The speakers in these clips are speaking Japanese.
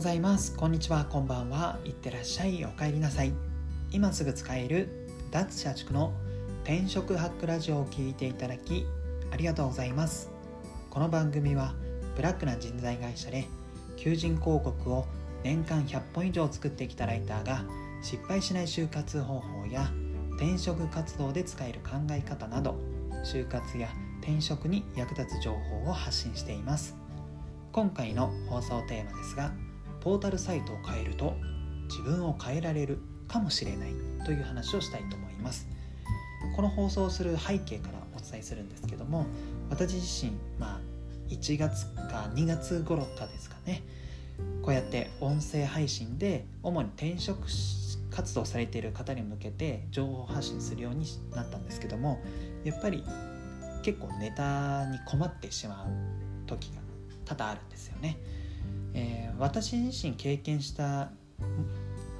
ございます。こんにちは。こんばんは。いってらっしゃい。お帰りなさい。今すぐ使える脱社畜の転職ハックラジオを聞いていただきありがとうございます。この番組はブラックな人材会社で求人広告を年間100本以上作ってきたライターが失敗しない就活方法や転職活動で使える考え方など就活や転職に役立つ情報を発信しています。今回の放送テーマですがポータルサイトを変えると自分を変えられるかもしれないという話をしたいと思いますこの放送をする背景からお伝えするんですけども私自身まあ1月か2月頃かですかねこうやって音声配信で主に転職活動されている方に向けて情報発信するようになったんですけどもやっぱり結構ネタに困ってしまう時が多々あるんですよね。私自身経験した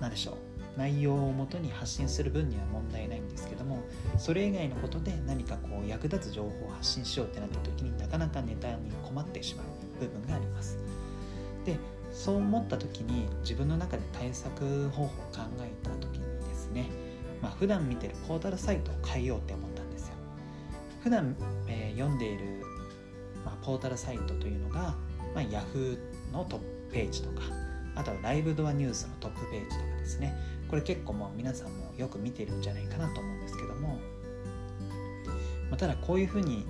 何でしょう内容をもとに発信する分には問題ないんですけどもそれ以外のことで何かこう役立つ情報を発信しようってなった時になかなかネタに困ってしまう部分があります。でそう思った時に自分の中で対策方法を考えた時にですね、まあ、普段見てるポータルサイトを変えようって思ったんですよ。普段、えー、読んでいる、まあ、ポータルサイトというのが、まあ、Yahoo のトップページとかあとはライブドアニュースのトップページとかですねこれ結構もう皆さんもよく見てるんじゃないかなと思うんですけども、まあ、ただこういうふうに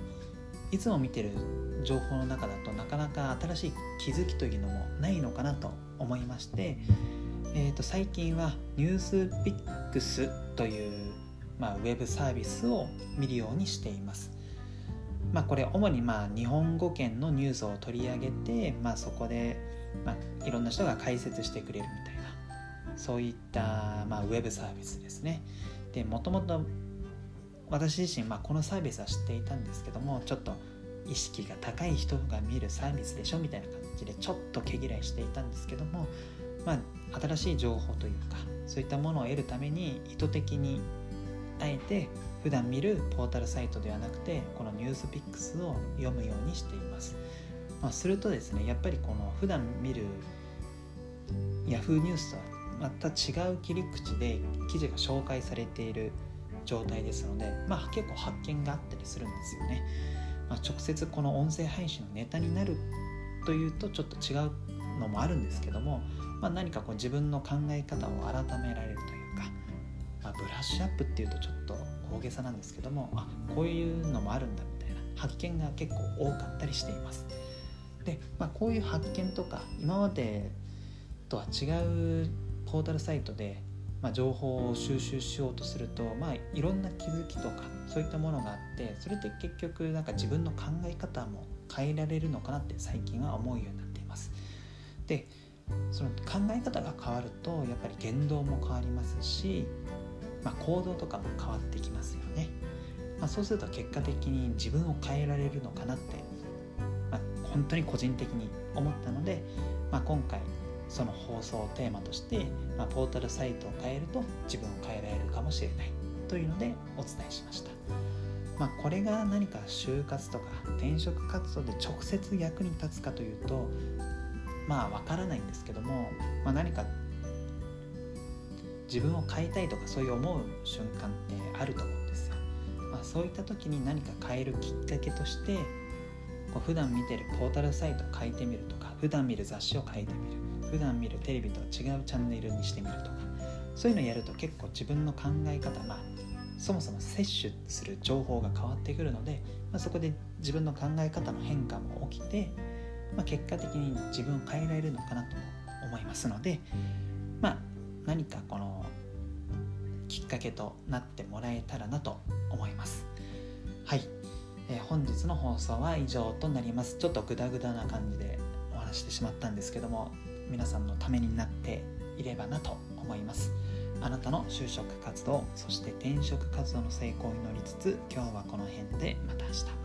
いつも見てる情報の中だとなかなか新しい気づきというのもないのかなと思いまして、えー、と最近はニュースピックスという、まあ、ウェブサービスを見るようにしています。まあ、これ主にまあ日本語圏のニュースを取り上げて、まあ、そこで、まあ、いろんな人が解説してくれるみたいなそういった、まあ、ウェブサービスですね。でもともと私自身、まあ、このサービスは知っていたんですけどもちょっと意識が高い人が見るサービスでしょみたいな感じでちょっと毛嫌いしていたんですけども、まあ、新しい情報というかそういったものを得るために意図的にあえて普段見るポータルサイトではなくてこのニュースピックスを読むようにしています、まあ、するとですねやっぱりこの普段見る Yahoo ニュースとはまた違う切り口で記事が紹介されている状態ですので、まあ、結構発見があったりするんですよね、まあ、直接この音声配信のネタになるというとちょっと違うのもあるんですけども、まあ、何かこう自分の考え方を改められるというか、まあ、ブラッシュアップっていうとちょっと大げさなんですけどもあこういうのもあるんだみたいな発見が結構多かったりしています。で、まあ、こういう発見とか今までとは違うポータルサイトで、まあ、情報を収集しようとすると、まあ、いろんな気づきとかそういったものがあってそれって結局なんか自分の考え方も変えられるのかなって最近は思うようになっています。でその考え方が変わるとやっぱり言動も変わりますしまあ、行動とかも変わってきますよね、まあ、そうすると結果的に自分を変えられるのかなって、まあ、本当に個人的に思ったので、まあ、今回その放送をテーマとして、まあ、ポータルサイトを変えると自分を変えられるかもしれないというのでお伝えしました。まあ、これが何か就活とか転職活動で直接役に立つかというとまあわからないんですけども、まあ、何か自分を変えたいとかそういう思う瞬間ってあると思うんですよ。まあ、そういった時に何か変えるきっかけとしてこう普段見てるポータルサイトを変えてみるとか普段見る雑誌を変えてみる普段見るテレビとは違うチャンネルにしてみるとかそういうのをやると結構自分の考え方まあそもそも摂取する情報が変わってくるので、まあ、そこで自分の考え方の変化も起きて、まあ、結果的に自分を変えられるのかなと思いますのでまあ何かこのきっかけとなってもらえたらなと思います。はい、えー、本日の放送は以上となります。ちょっとグダグダな感じでお話してしまったんですけども皆さんのためになっていればなと思います。あなたの就職活動そして転職活動の成功を祈りつつ今日はこの辺でまた明日。